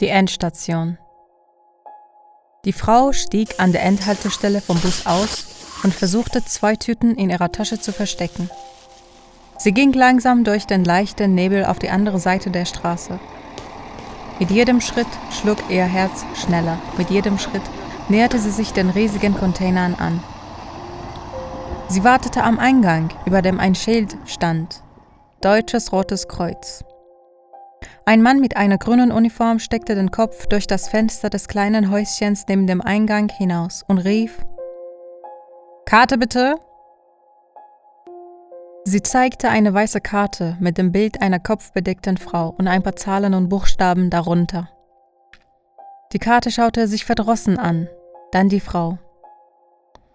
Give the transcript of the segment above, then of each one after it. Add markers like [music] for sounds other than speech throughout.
Die Endstation. Die Frau stieg an der Endhaltestelle vom Bus aus und versuchte, zwei Tüten in ihrer Tasche zu verstecken. Sie ging langsam durch den leichten Nebel auf die andere Seite der Straße. Mit jedem Schritt schlug ihr Herz schneller. Mit jedem Schritt näherte sie sich den riesigen Containern an. Sie wartete am Eingang, über dem ein Schild stand. Deutsches Rotes Kreuz. Ein Mann mit einer grünen Uniform steckte den Kopf durch das Fenster des kleinen Häuschens neben dem Eingang hinaus und rief Karte bitte. Sie zeigte eine weiße Karte mit dem Bild einer kopfbedeckten Frau und ein paar Zahlen und Buchstaben darunter. Die Karte schaute sich verdrossen an, dann die Frau.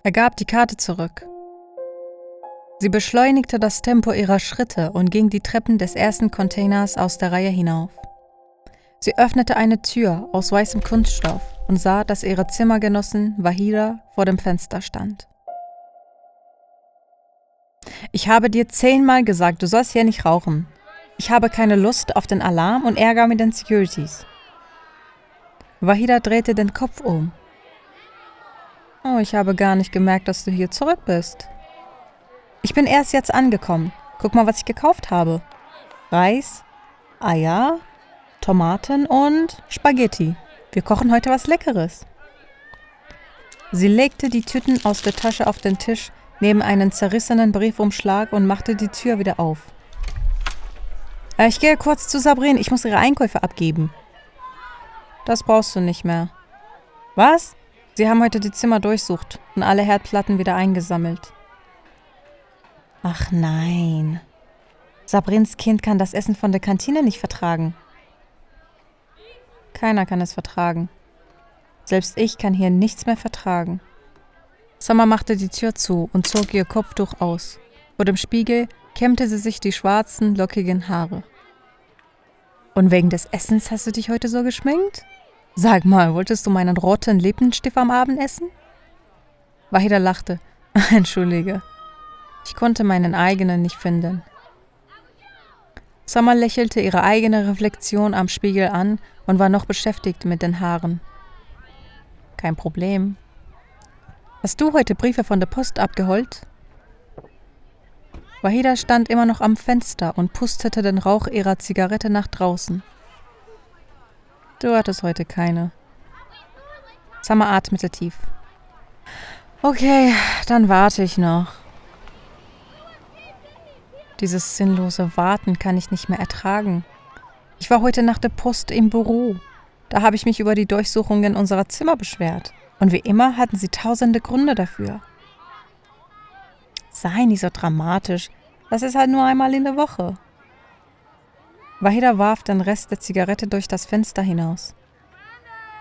Er gab die Karte zurück. Sie beschleunigte das Tempo ihrer Schritte und ging die Treppen des ersten Containers aus der Reihe hinauf. Sie öffnete eine Tür aus weißem Kunststoff und sah, dass ihre Zimmergenossin Wahida vor dem Fenster stand. Ich habe dir zehnmal gesagt, du sollst hier nicht rauchen. Ich habe keine Lust auf den Alarm und Ärger mit den Securities. Wahida drehte den Kopf um. Oh, ich habe gar nicht gemerkt, dass du hier zurück bist. Ich bin erst jetzt angekommen. Guck mal, was ich gekauft habe. Reis, Eier, Tomaten und Spaghetti. Wir kochen heute was Leckeres. Sie legte die Tüten aus der Tasche auf den Tisch neben einen zerrissenen Briefumschlag und machte die Tür wieder auf. Äh, ich gehe kurz zu Sabrine, ich muss ihre Einkäufe abgeben. Das brauchst du nicht mehr. Was? Sie haben heute die Zimmer durchsucht und alle Herdplatten wieder eingesammelt. Ach nein. Sabrins Kind kann das Essen von der Kantine nicht vertragen. Keiner kann es vertragen. Selbst ich kann hier nichts mehr vertragen. Summer machte die Tür zu und zog ihr Kopftuch aus. Vor dem Spiegel kämmte sie sich die schwarzen, lockigen Haare. Und wegen des Essens hast du dich heute so geschminkt? Sag mal, wolltest du meinen roten Lippenstift am Abend essen? Wahida lachte. [laughs] Entschuldige. Ich konnte meinen eigenen nicht finden. Summer lächelte ihre eigene Reflexion am Spiegel an und war noch beschäftigt mit den Haaren. Kein Problem. Hast du heute Briefe von der Post abgeholt? Wahida stand immer noch am Fenster und pustete den Rauch ihrer Zigarette nach draußen. Du hattest heute keine. Summer atmete tief. Okay, dann warte ich noch. Dieses sinnlose Warten kann ich nicht mehr ertragen. Ich war heute nach der Post im Büro. Da habe ich mich über die Durchsuchungen unserer Zimmer beschwert. Und wie immer hatten sie tausende Gründe dafür. Sei nicht so dramatisch. Das ist halt nur einmal in der Woche. Wahida warf den Rest der Zigarette durch das Fenster hinaus.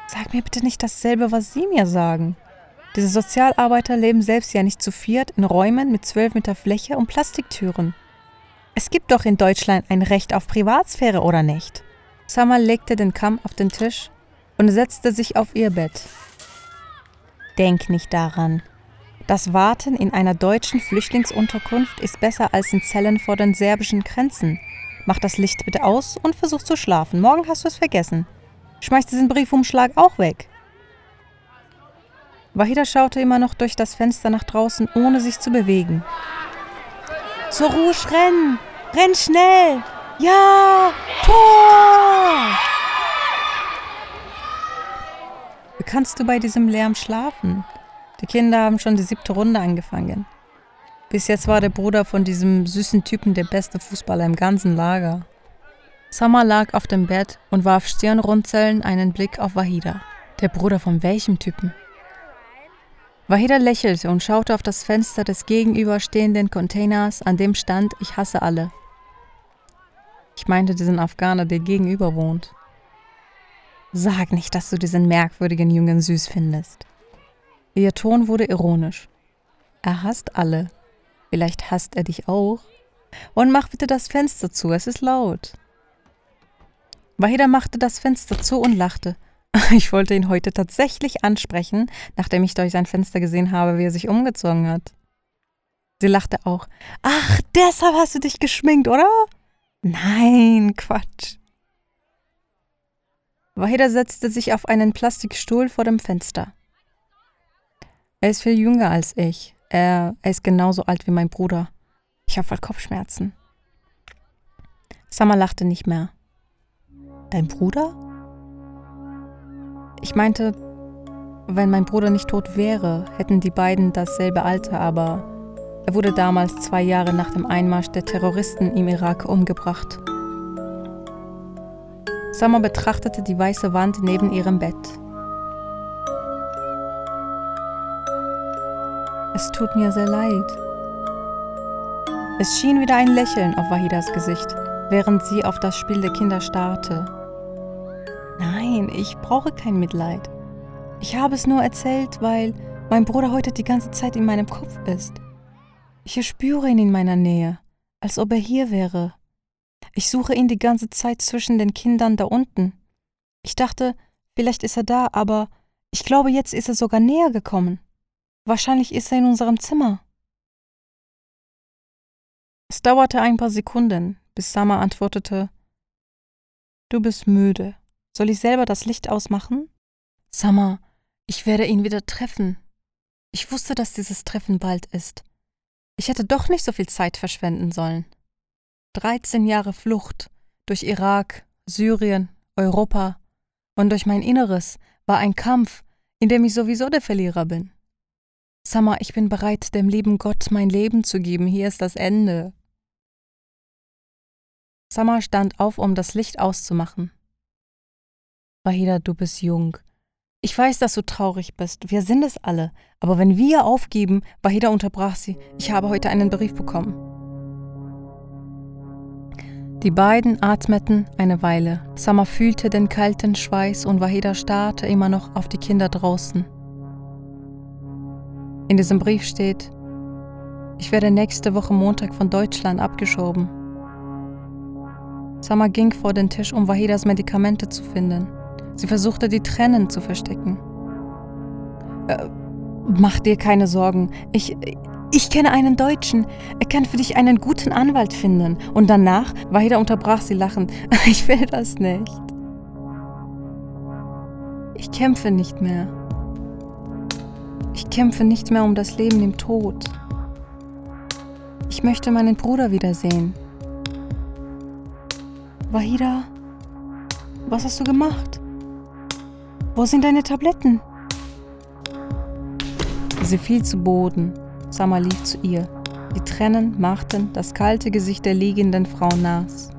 Sag mir bitte nicht dasselbe, was Sie mir sagen. Diese Sozialarbeiter leben selbst ja nicht zu viert in Räumen mit zwölf Meter Fläche und Plastiktüren. Es gibt doch in Deutschland ein Recht auf Privatsphäre, oder nicht? Summer legte den Kamm auf den Tisch und setzte sich auf ihr Bett. Denk nicht daran. Das Warten in einer deutschen Flüchtlingsunterkunft ist besser als in Zellen vor den serbischen Grenzen. Mach das Licht bitte aus und versuch zu schlafen. Morgen hast du es vergessen. Schmeiß diesen Briefumschlag auch weg. Wahida schaute immer noch durch das Fenster nach draußen, ohne sich zu bewegen. Zur Ruhe, renn! Renn schnell! Ja! Tor! Wie kannst du bei diesem Lärm schlafen? Die Kinder haben schon die siebte Runde angefangen. Bis jetzt war der Bruder von diesem süßen Typen der beste Fußballer im ganzen Lager. Summer lag auf dem Bett und warf stirnrunzeln einen Blick auf Wahida. Der Bruder von welchem Typen? Wahida lächelte und schaute auf das Fenster des gegenüberstehenden Containers, an dem stand Ich hasse alle. Ich meinte diesen Afghaner, der gegenüber wohnt. Sag nicht, dass du diesen merkwürdigen Jungen süß findest. Ihr Ton wurde ironisch. Er hasst alle. Vielleicht hasst er dich auch. Und mach bitte das Fenster zu, es ist laut. Wahida machte das Fenster zu und lachte. [laughs] Ich wollte ihn heute tatsächlich ansprechen, nachdem ich durch sein Fenster gesehen habe, wie er sich umgezogen hat. Sie lachte auch. Ach, deshalb hast du dich geschminkt, oder? Nein, Quatsch. Wahida setzte sich auf einen Plastikstuhl vor dem Fenster. Er ist viel jünger als ich. Er, er ist genauso alt wie mein Bruder. Ich habe voll Kopfschmerzen. Summer lachte nicht mehr. Dein Bruder? Ich meinte, wenn mein Bruder nicht tot wäre, hätten die beiden dasselbe Alter, aber er wurde damals zwei Jahre nach dem Einmarsch der Terroristen im Irak umgebracht. Summer betrachtete die weiße Wand neben ihrem Bett. Es tut mir sehr leid. Es schien wieder ein Lächeln auf Wahidas Gesicht, während sie auf das Spiel der Kinder starrte. Nein, ich brauche kein Mitleid. Ich habe es nur erzählt, weil mein Bruder heute die ganze Zeit in meinem Kopf ist. Ich spüre ihn in meiner Nähe, als ob er hier wäre. Ich suche ihn die ganze Zeit zwischen den Kindern da unten. Ich dachte, vielleicht ist er da, aber ich glaube, jetzt ist er sogar näher gekommen. Wahrscheinlich ist er in unserem Zimmer. Es dauerte ein paar Sekunden, bis Summer antwortete, Du bist müde. Soll ich selber das Licht ausmachen? Summer, ich werde ihn wieder treffen. Ich wusste, dass dieses Treffen bald ist. Ich hätte doch nicht so viel Zeit verschwenden sollen. 13 Jahre Flucht durch Irak, Syrien, Europa und durch mein Inneres war ein Kampf, in dem ich sowieso der Verlierer bin. Summer, ich bin bereit, dem lieben Gott mein Leben zu geben. Hier ist das Ende. Summer stand auf, um das Licht auszumachen. Wahida, du bist jung. Ich weiß, dass du traurig bist. Wir sind es alle. Aber wenn wir aufgeben, Wahida unterbrach sie, ich habe heute einen Brief bekommen. Die beiden atmeten eine Weile. Summer fühlte den kalten Schweiß und Wahida starrte immer noch auf die Kinder draußen. In diesem Brief steht, ich werde nächste Woche Montag von Deutschland abgeschoben. Summer ging vor den Tisch, um Wahidas Medikamente zu finden. Sie versuchte, die Tränen zu verstecken. Äh, mach dir keine Sorgen. Ich, ich kenne einen Deutschen. Er kann für dich einen guten Anwalt finden. Und danach, Wahida unterbrach sie lachend. [laughs] Ich will das nicht. Ich kämpfe nicht mehr. Ich kämpfe nicht mehr um das Leben im Tod. Ich möchte meinen Bruder wiedersehen. Wahida, was hast du gemacht? Wo sind deine Tabletten? Sie fiel zu Boden. Summer lief zu ihr. Die Tränen machten das kalte Gesicht der liegenden Frau nass.